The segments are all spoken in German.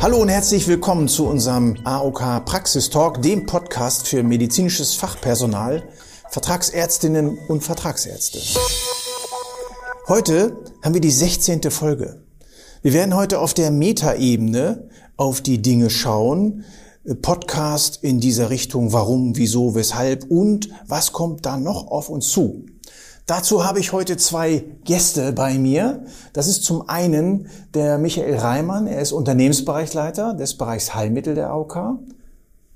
Hallo und herzlich willkommen zu unserem AOK Praxistalk, dem Podcast für medizinisches Fachpersonal, Vertragsärztinnen und Vertragsärzte. Heute haben wir die 16. Folge. Wir werden heute auf der Metaebene auf die Dinge schauen, Podcast in dieser Richtung, warum, wieso, weshalb und was kommt da noch auf uns zu. Dazu habe ich heute zwei Gäste bei mir. Das ist zum einen der Michael Reimann. Er ist Unternehmensbereichsleiter des Bereichs Heilmittel der AOK.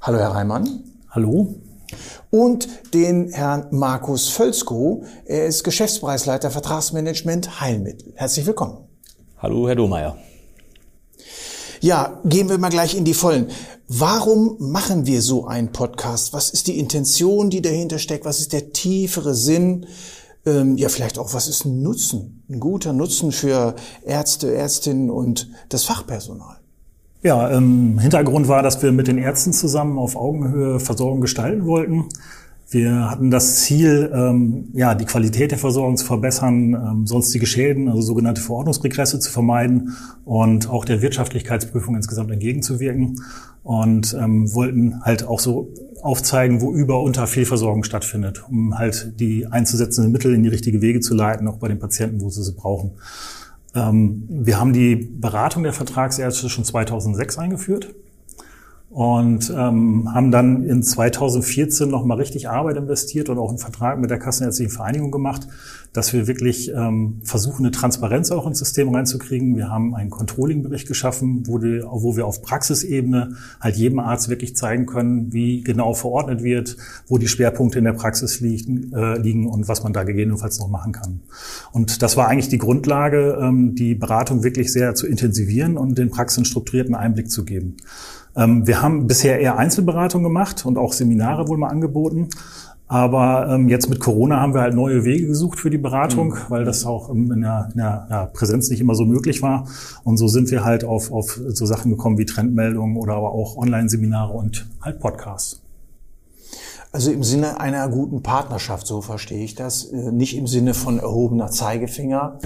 Hallo, Herr Reimann. Hallo. Und den Herrn Markus Völzko. Er ist Geschäftsbereichsleiter Vertragsmanagement Heilmittel. Herzlich willkommen. Hallo, Herr Domeyer. Ja, gehen wir mal gleich in die Vollen. Warum machen wir so einen Podcast? Was ist die Intention, die dahinter steckt? Was ist der tiefere Sinn? Ähm, ja vielleicht auch, was ist ein Nutzen, ein guter Nutzen für Ärzte, Ärztinnen und das Fachpersonal? Ja, ähm, Hintergrund war, dass wir mit den Ärzten zusammen auf Augenhöhe Versorgung gestalten wollten. Wir hatten das Ziel, ähm, ja, die Qualität der Versorgung zu verbessern, ähm, sonstige Schäden, also sogenannte Verordnungsregresse zu vermeiden und auch der Wirtschaftlichkeitsprüfung insgesamt entgegenzuwirken und ähm, wollten halt auch so aufzeigen, wo über unter Fehlversorgung stattfindet, um halt die einzusetzenden Mittel in die richtige Wege zu leiten, auch bei den Patienten, wo sie sie brauchen. Ähm, wir haben die Beratung der Vertragsärzte schon 2006 eingeführt und ähm, haben dann in 2014 nochmal richtig Arbeit investiert und auch einen Vertrag mit der Kassenärztlichen Vereinigung gemacht, dass wir wirklich ähm, versuchen, eine Transparenz auch ins System reinzukriegen. Wir haben einen Controlling-Bericht geschaffen, wo, die, wo wir auf Praxisebene halt jedem Arzt wirklich zeigen können, wie genau verordnet wird, wo die Schwerpunkte in der Praxis liegen, äh, liegen und was man da gegebenenfalls noch machen kann. Und das war eigentlich die Grundlage, ähm, die Beratung wirklich sehr zu intensivieren und den Praxen strukturierten Einblick zu geben. Ähm, wir haben bisher eher Einzelberatung gemacht und auch Seminare wohl mal angeboten. Aber ähm, jetzt mit Corona haben wir halt neue Wege gesucht für die Beratung, mhm. weil das auch in der, in der ja, Präsenz nicht immer so möglich war. Und so sind wir halt auf, auf so Sachen gekommen wie Trendmeldungen oder aber auch Online-Seminare und halt Podcasts. Also im Sinne einer guten Partnerschaft, so verstehe ich das. Äh, nicht im Sinne von erhobener Zeigefinger,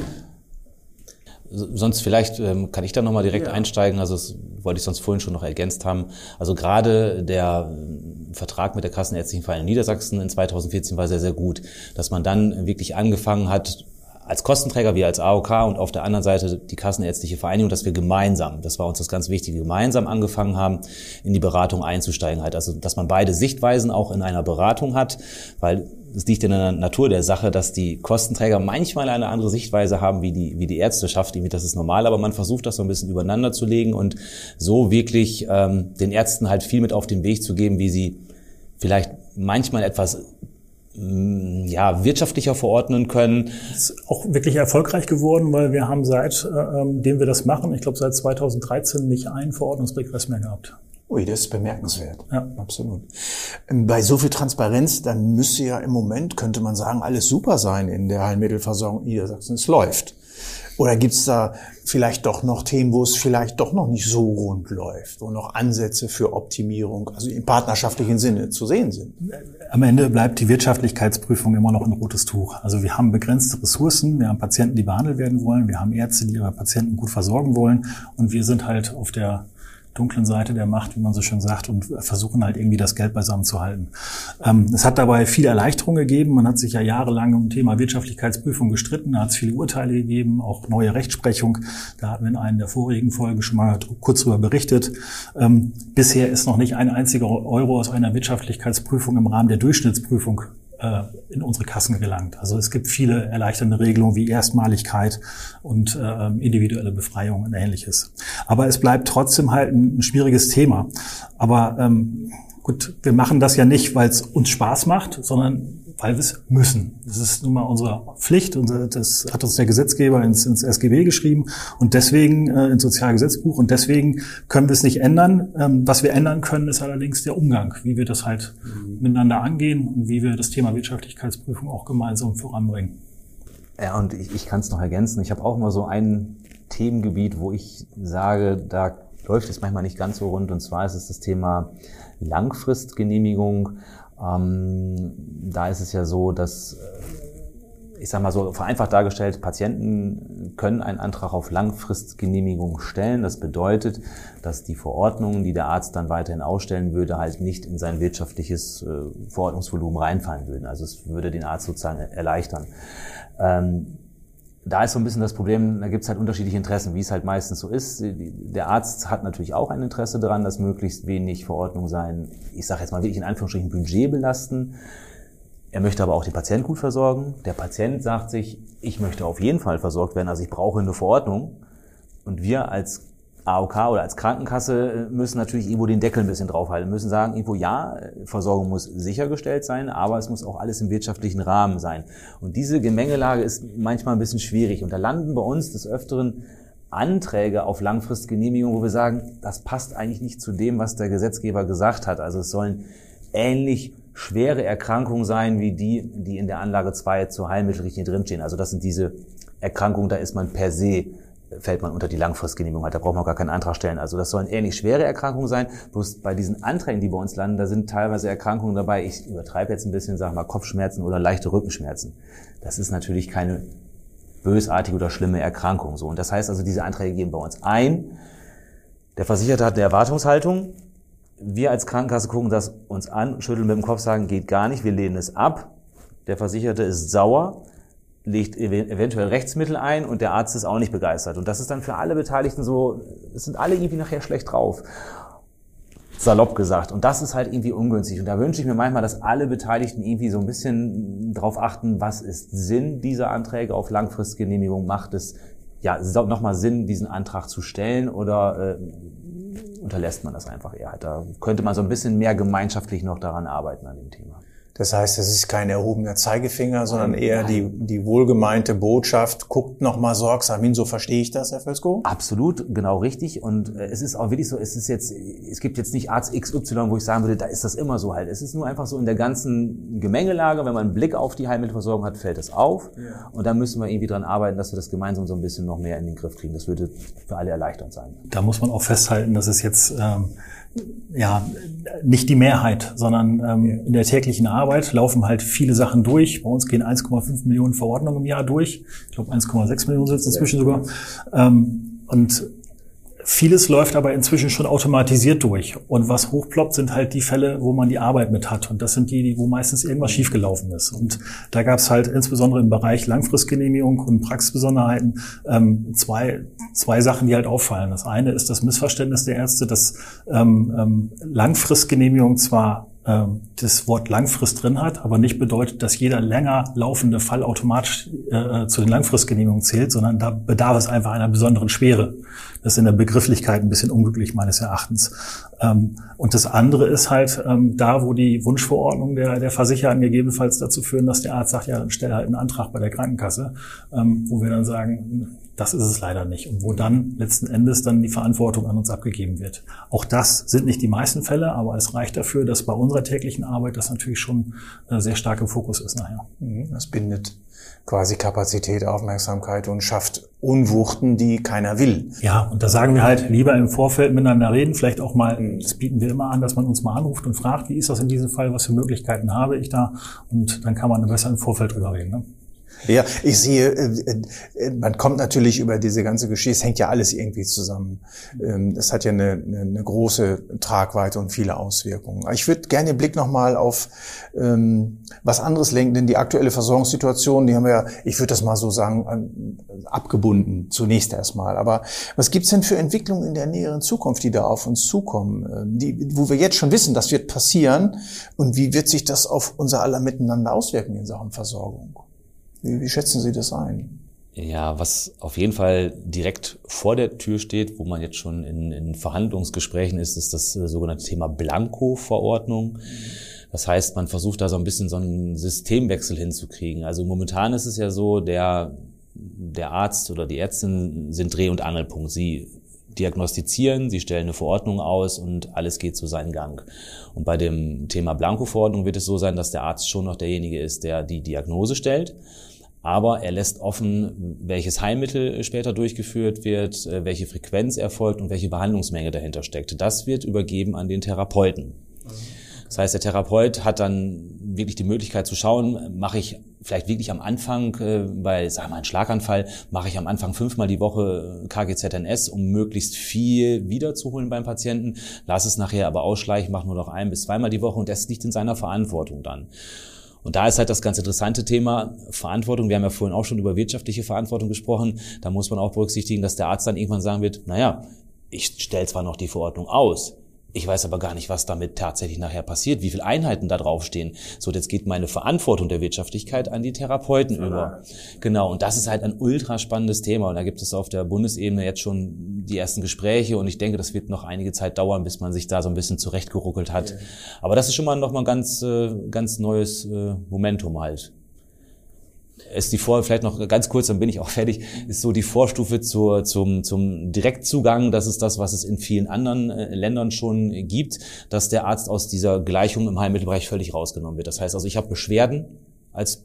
Sonst vielleicht ähm, kann ich da nochmal direkt ja. einsteigen. Also das wollte ich sonst vorhin schon noch ergänzt haben. Also gerade der äh, Vertrag mit der Kassenärztlichen Vereinigung Niedersachsen in 2014 war sehr, sehr gut, dass man dann wirklich angefangen hat, als Kostenträger, wir als AOK und auf der anderen Seite die Kassenärztliche Vereinigung, dass wir gemeinsam, das war uns das ganz Wichtige, gemeinsam angefangen haben, in die Beratung einzusteigen halt. Also, dass man beide Sichtweisen auch in einer Beratung hat, weil es liegt in der Natur der Sache, dass die Kostenträger manchmal eine andere Sichtweise haben wie die, wie die Ärzteschaft. Das ist normal, aber man versucht das so ein bisschen übereinander zu legen und so wirklich ähm, den Ärzten halt viel mit auf den Weg zu geben, wie sie vielleicht manchmal etwas mm, ja, wirtschaftlicher verordnen können. Ist auch wirklich erfolgreich geworden, weil wir haben seit, äh, ähm, dem wir das machen, ich glaube seit 2013 nicht einen Verordnungsregress mehr gehabt. Ui, das ist bemerkenswert. Ja, absolut. Ähm, bei so viel Transparenz, dann müsste ja im Moment, könnte man sagen, alles super sein in der Heilmittelversorgung Niedersachsen. Es läuft. Oder gibt's da vielleicht doch noch Themen, wo es vielleicht doch noch nicht so rund läuft, wo noch Ansätze für Optimierung, also im partnerschaftlichen Sinne zu sehen sind? Am Ende bleibt die Wirtschaftlichkeitsprüfung immer noch ein rotes Tuch. Also wir haben begrenzte Ressourcen, wir haben Patienten, die behandelt werden wollen, wir haben Ärzte, die ihre Patienten gut versorgen wollen und wir sind halt auf der dunklen Seite der Macht, wie man so schön sagt, und versuchen halt irgendwie das Geld beisammen zu halten. Ähm, es hat dabei viele Erleichterungen gegeben. Man hat sich ja jahrelang um Thema Wirtschaftlichkeitsprüfung gestritten. Da hat es viele Urteile gegeben, auch neue Rechtsprechung. Da hatten wir in einer der vorigen Folgen schon mal kurz darüber berichtet. Ähm, bisher ist noch nicht ein einziger Euro aus einer Wirtschaftlichkeitsprüfung im Rahmen der Durchschnittsprüfung in unsere Kassen gelangt. Also es gibt viele erleichternde Regelungen wie Erstmaligkeit und äh, individuelle Befreiung und ähnliches. Aber es bleibt trotzdem halt ein, ein schwieriges Thema. Aber ähm, gut, wir machen das ja nicht, weil es uns Spaß macht, sondern weil wir es müssen. Das ist nun mal unsere Pflicht und das hat uns der Gesetzgeber ins, ins SGB geschrieben und deswegen äh, ins Sozialgesetzbuch und deswegen können wir es nicht ändern. Ähm, was wir ändern können, ist allerdings der Umgang, wie wir das halt mhm. miteinander angehen und wie wir das Thema Wirtschaftlichkeitsprüfung auch gemeinsam voranbringen. Ja, und ich, ich kann es noch ergänzen. Ich habe auch mal so ein Themengebiet, wo ich sage, da läuft es manchmal nicht ganz so rund und zwar ist es das Thema Langfristgenehmigung. Ähm, da ist es ja so, dass ich sage mal so vereinfacht dargestellt, Patienten können einen Antrag auf Langfristgenehmigung stellen. Das bedeutet, dass die Verordnungen, die der Arzt dann weiterhin ausstellen würde, halt nicht in sein wirtschaftliches äh, Verordnungsvolumen reinfallen würden. Also es würde den Arzt sozusagen erleichtern. Ähm, da ist so ein bisschen das Problem, da gibt es halt unterschiedliche Interessen, wie es halt meistens so ist. Der Arzt hat natürlich auch ein Interesse daran, dass möglichst wenig Verordnungen sein, ich sage jetzt mal wirklich in Anführungsstrichen Budget belasten. Er möchte aber auch den Patienten gut versorgen. Der Patient sagt sich, ich möchte auf jeden Fall versorgt werden, also ich brauche eine Verordnung. Und wir als AOK oder als Krankenkasse müssen natürlich irgendwo den Deckel ein bisschen draufhalten, müssen sagen, irgendwo ja, Versorgung muss sichergestellt sein, aber es muss auch alles im wirtschaftlichen Rahmen sein. Und diese Gemengelage ist manchmal ein bisschen schwierig. Und da landen bei uns des Öfteren Anträge auf Langfristgenehmigung, wo wir sagen, das passt eigentlich nicht zu dem, was der Gesetzgeber gesagt hat. Also es sollen ähnlich schwere Erkrankungen sein wie die, die in der Anlage 2 zur Heilmittelrichtlinie drinstehen. Also das sind diese Erkrankungen, da ist man per se fällt man unter die Langfristgenehmigung halt. Da braucht man gar keinen Antrag stellen. Also das sollen ähnlich schwere Erkrankungen sein. Bloß bei diesen Anträgen, die bei uns landen, da sind teilweise Erkrankungen dabei. Ich übertreibe jetzt ein bisschen, sage mal Kopfschmerzen oder leichte Rückenschmerzen. Das ist natürlich keine bösartige oder schlimme Erkrankung. So und das heißt also, diese Anträge gehen bei uns ein. Der Versicherte hat eine Erwartungshaltung wir als Krankenkasse gucken das uns an, schütteln mit dem Kopf, sagen, geht gar nicht, wir lehnen es ab. Der Versicherte ist sauer, legt eventuell Rechtsmittel ein und der Arzt ist auch nicht begeistert. Und das ist dann für alle Beteiligten so, es sind alle irgendwie nachher schlecht drauf. Salopp gesagt. Und das ist halt irgendwie ungünstig. Und da wünsche ich mir manchmal, dass alle Beteiligten irgendwie so ein bisschen drauf achten, was ist Sinn dieser Anträge auf Langfristgenehmigung? Macht es ja nochmal Sinn, diesen Antrag zu stellen oder äh, unterlässt man das einfach eher. Da könnte man so ein bisschen mehr gemeinschaftlich noch daran arbeiten an dem Thema. Das heißt, es ist kein erhobener Zeigefinger, sondern eher die, die wohlgemeinte Botschaft, guckt nochmal sorgsam hin, so verstehe ich das, Herr Felsko? Absolut, genau richtig. Und äh, es ist auch wirklich so, es ist jetzt, es gibt jetzt nicht Arzt XY, wo ich sagen würde, da ist das immer so halt. Es ist nur einfach so in der ganzen Gemengelage, wenn man einen Blick auf die Heilmittelversorgung hat, fällt es auf. Ja. Und da müssen wir irgendwie dran arbeiten, dass wir das gemeinsam so ein bisschen noch mehr in den Griff kriegen. Das würde für alle erleichternd sein. Da muss man auch festhalten, dass es jetzt ähm, ja, nicht die Mehrheit, sondern ähm, in der täglichen Arbeit laufen halt viele Sachen durch. Bei uns gehen 1,5 Millionen Verordnungen im Jahr durch. Ich glaube 1,6 Millionen sind es inzwischen sogar. Ähm, und Vieles läuft aber inzwischen schon automatisiert durch. Und was hochploppt, sind halt die Fälle, wo man die Arbeit mit hat. Und das sind die, wo meistens irgendwas schiefgelaufen ist. Und da gab es halt insbesondere im Bereich Langfristgenehmigung und Praxisbesonderheiten ähm, zwei, zwei Sachen, die halt auffallen. Das eine ist das Missverständnis der Ärzte, dass ähm, ähm, Langfristgenehmigung zwar das Wort langfrist drin hat, aber nicht bedeutet, dass jeder länger laufende Fall automatisch äh, zu den Langfristgenehmigungen zählt, sondern da bedarf es einfach einer besonderen Schwere. Das ist in der Begrifflichkeit ein bisschen unglücklich meines Erachtens. Ähm, und das andere ist halt ähm, da, wo die Wunschverordnung der, der Versicherer gegebenenfalls dazu führen, dass der Arzt sagt, ja, dann stelle halt einen Antrag bei der Krankenkasse, ähm, wo wir dann sagen, das ist es leider nicht. Und wo dann letzten Endes dann die Verantwortung an uns abgegeben wird. Auch das sind nicht die meisten Fälle, aber es reicht dafür, dass bei unserer täglichen Arbeit das natürlich schon äh, sehr stark im Fokus ist nachher. Mhm, das bindet quasi Kapazität, Aufmerksamkeit und schafft Unwuchten, die keiner will. Ja, und da sagen wir halt lieber im Vorfeld miteinander reden, vielleicht auch mal, das bieten wir immer an, dass man uns mal anruft und fragt, wie ist das in diesem Fall, was für Möglichkeiten habe ich da? Und dann kann man besser im Vorfeld drüber reden. Ne? Ja, ich sehe, äh, äh, man kommt natürlich über diese ganze Geschichte, es hängt ja alles irgendwie zusammen. Ähm, es hat ja eine, eine, große Tragweite und viele Auswirkungen. Ich würde gerne den Blick nochmal auf ähm, was anderes lenken, denn die aktuelle Versorgungssituation, die haben wir ja, ich würde das mal so sagen, abgebunden, zunächst erstmal. Aber was gibt's denn für Entwicklungen in der näheren Zukunft, die da auf uns zukommen, ähm, die, wo wir jetzt schon wissen, das wird passieren und wie wird sich das auf unser aller Miteinander auswirken in Sachen Versorgung? Wie, wie schätzen Sie das ein? Ja, was auf jeden Fall direkt vor der Tür steht, wo man jetzt schon in, in Verhandlungsgesprächen ist, ist das äh, sogenannte Thema Blanko-Verordnung. Das heißt, man versucht da so ein bisschen so einen Systemwechsel hinzukriegen. Also momentan ist es ja so, der, der Arzt oder die Ärztin sind Dreh- und Angelpunkt. Sie diagnostizieren, sie stellen eine Verordnung aus und alles geht zu seinem Gang. Und bei dem Thema Blanko-Verordnung wird es so sein, dass der Arzt schon noch derjenige ist, der die Diagnose stellt aber er lässt offen, welches Heilmittel später durchgeführt wird, äh, welche Frequenz erfolgt und welche Behandlungsmenge dahinter steckt. Das wird übergeben an den Therapeuten. Das heißt, der Therapeut hat dann wirklich die Möglichkeit zu schauen, mache ich vielleicht wirklich am Anfang äh, bei, sagen wir mal, einem Schlaganfall, mache ich am Anfang fünfmal die Woche KGZNS, um möglichst viel wiederzuholen beim Patienten, lass es nachher aber ausschleichen, mache nur noch ein bis zweimal die Woche und das liegt in seiner Verantwortung dann. Und da ist halt das ganz interessante Thema Verantwortung. Wir haben ja vorhin auch schon über wirtschaftliche Verantwortung gesprochen. Da muss man auch berücksichtigen, dass der Arzt dann irgendwann sagen wird, naja, ich stelle zwar noch die Verordnung aus, ich weiß aber gar nicht, was damit tatsächlich nachher passiert, wie viele Einheiten da draufstehen. So, jetzt geht meine Verantwortung der Wirtschaftlichkeit an die Therapeuten ja. über. Genau, und das ist halt ein ultra spannendes Thema. Und da gibt es auf der Bundesebene jetzt schon die ersten Gespräche und ich denke, das wird noch einige Zeit dauern, bis man sich da so ein bisschen zurechtgeruckelt hat. Ja. Aber das ist schon mal noch mal ein ganz, äh, ganz neues äh, Momentum halt ist die Vor, vielleicht noch ganz kurz, dann bin ich auch fertig, ist so die Vorstufe zur, zum, zum Direktzugang. Das ist das, was es in vielen anderen äh, Ländern schon gibt, dass der Arzt aus dieser Gleichung im Heilmittelbereich völlig rausgenommen wird. Das heißt also, ich habe Beschwerden als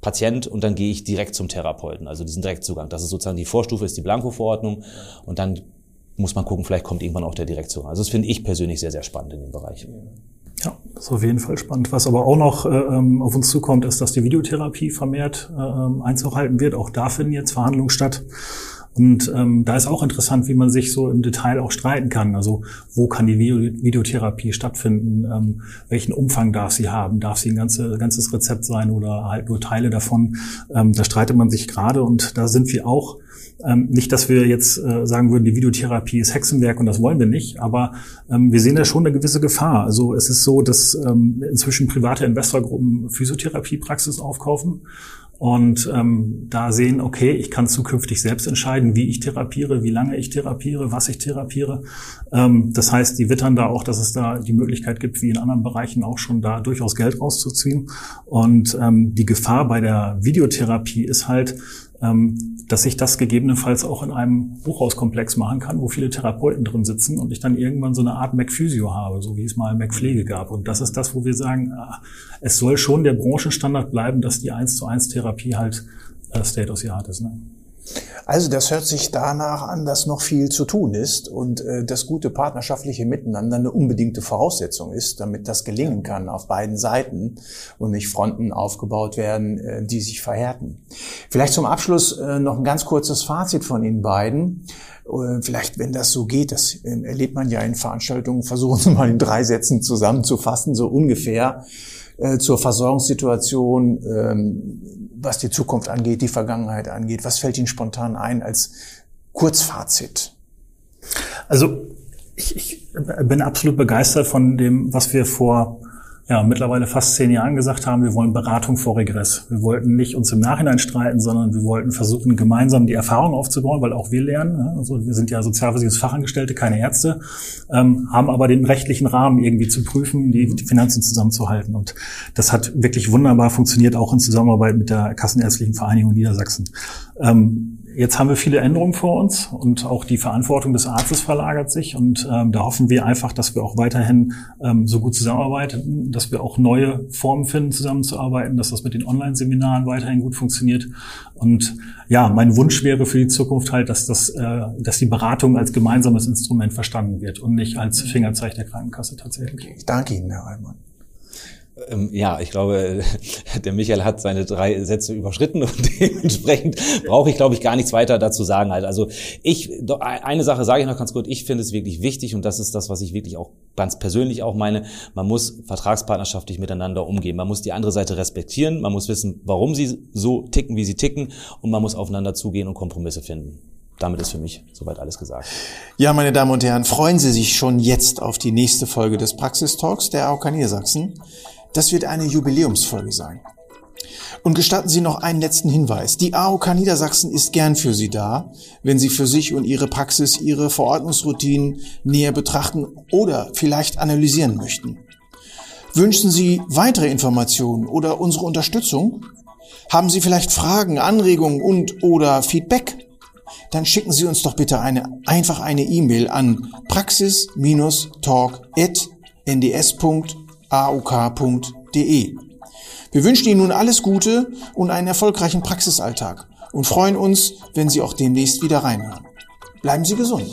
Patient und dann gehe ich direkt zum Therapeuten, also diesen Direktzugang. Das ist sozusagen die Vorstufe, ist die Blanko-Verordnung und dann muss man gucken, vielleicht kommt irgendwann auch der Direktzugang. Also das finde ich persönlich sehr, sehr spannend in dem Bereich. Ja, das ist auf jeden Fall spannend. Was aber auch noch äh, ähm, auf uns zukommt, ist, dass die Videotherapie vermehrt äh, ähm, Einzug halten wird. Auch da finden jetzt Verhandlungen statt. Und ähm, da ist auch interessant, wie man sich so im Detail auch streiten kann. Also wo kann die Videotherapie stattfinden? Ähm, welchen Umfang darf sie haben? Darf sie ein ganze, ganzes Rezept sein oder halt nur Teile davon? Ähm, da streitet man sich gerade und da sind wir auch ähm, nicht, dass wir jetzt äh, sagen würden, die Videotherapie ist Hexenwerk und das wollen wir nicht, aber ähm, wir sehen da schon eine gewisse Gefahr. Also es ist so, dass ähm, inzwischen private Investorgruppen Physiotherapiepraxis aufkaufen und ähm, da sehen, okay, ich kann zukünftig selbst entscheiden, wie ich therapiere, wie lange ich therapiere, was ich therapiere. Ähm, das heißt, die wittern da auch, dass es da die Möglichkeit gibt, wie in anderen Bereichen auch schon da durchaus Geld rauszuziehen. Und ähm, die Gefahr bei der Videotherapie ist halt, dass ich das gegebenenfalls auch in einem Hochhauskomplex machen kann, wo viele Therapeuten drin sitzen und ich dann irgendwann so eine Art MacPhysio habe, so wie es mal MacPflege gab. Und das ist das, wo wir sagen, ah, es soll schon der Branchenstandard bleiben, dass die 1 zu 1 Therapie halt äh, State of the Art ist. Ne? Also das hört sich danach an, dass noch viel zu tun ist und äh, das gute partnerschaftliche Miteinander eine unbedingte Voraussetzung ist, damit das gelingen kann auf beiden Seiten und nicht Fronten aufgebaut werden, äh, die sich verhärten. Vielleicht zum Abschluss äh, noch ein ganz kurzes Fazit von Ihnen beiden. Äh, vielleicht, wenn das so geht, das äh, erlebt man ja in Veranstaltungen, versuchen Sie mal in drei Sätzen zusammenzufassen, so ungefähr äh, zur Versorgungssituation, ähm, was die Zukunft angeht, die Vergangenheit angeht? Was fällt Ihnen spontan ein als Kurzfazit? Also ich, ich bin absolut begeistert von dem, was wir vor ja, mittlerweile fast zehn Jahren gesagt haben, wir wollen Beratung vor Regress. Wir wollten nicht uns im Nachhinein streiten, sondern wir wollten versuchen, gemeinsam die Erfahrung aufzubauen, weil auch wir lernen. Also wir sind ja Sozialversicherungsfachangestellte, keine Ärzte, ähm, haben aber den rechtlichen Rahmen irgendwie zu prüfen, die, die Finanzen zusammenzuhalten. Und das hat wirklich wunderbar funktioniert, auch in Zusammenarbeit mit der Kassenärztlichen Vereinigung Niedersachsen. Ähm, Jetzt haben wir viele Änderungen vor uns und auch die Verantwortung des Arztes verlagert sich und ähm, da hoffen wir einfach, dass wir auch weiterhin ähm, so gut zusammenarbeiten, dass wir auch neue Formen finden, zusammenzuarbeiten, dass das mit den Online-Seminaren weiterhin gut funktioniert. Und ja, mein Wunsch wäre für die Zukunft halt, dass das, äh, dass die Beratung als gemeinsames Instrument verstanden wird und nicht als Fingerzeig der Krankenkasse tatsächlich. Ich danke Ihnen, Herr Reimann. Ähm, ja, ich glaube, der Michael hat seine drei Sätze überschritten und dementsprechend brauche ich, glaube ich, gar nichts weiter dazu sagen. Halt. Also ich, eine Sache sage ich noch ganz kurz, ich finde es wirklich wichtig und das ist das, was ich wirklich auch ganz persönlich auch meine, man muss vertragspartnerschaftlich miteinander umgehen. Man muss die andere Seite respektieren, man muss wissen, warum sie so ticken, wie sie ticken und man muss aufeinander zugehen und Kompromisse finden damit ist für mich soweit alles gesagt. Ja, meine Damen und Herren, freuen Sie sich schon jetzt auf die nächste Folge des Praxistalks der AOK Niedersachsen. Das wird eine Jubiläumsfolge sein. Und gestatten Sie noch einen letzten Hinweis. Die AOK Niedersachsen ist gern für Sie da, wenn Sie für sich und Ihre Praxis Ihre Verordnungsroutinen näher betrachten oder vielleicht analysieren möchten. Wünschen Sie weitere Informationen oder unsere Unterstützung? Haben Sie vielleicht Fragen, Anregungen und oder Feedback? Dann schicken Sie uns doch bitte eine, einfach eine E-Mail an praxis-talk.nds.de auk.de. Wir wünschen Ihnen nun alles Gute und einen erfolgreichen Praxisalltag und freuen uns, wenn Sie auch demnächst wieder reinhören. Bleiben Sie gesund.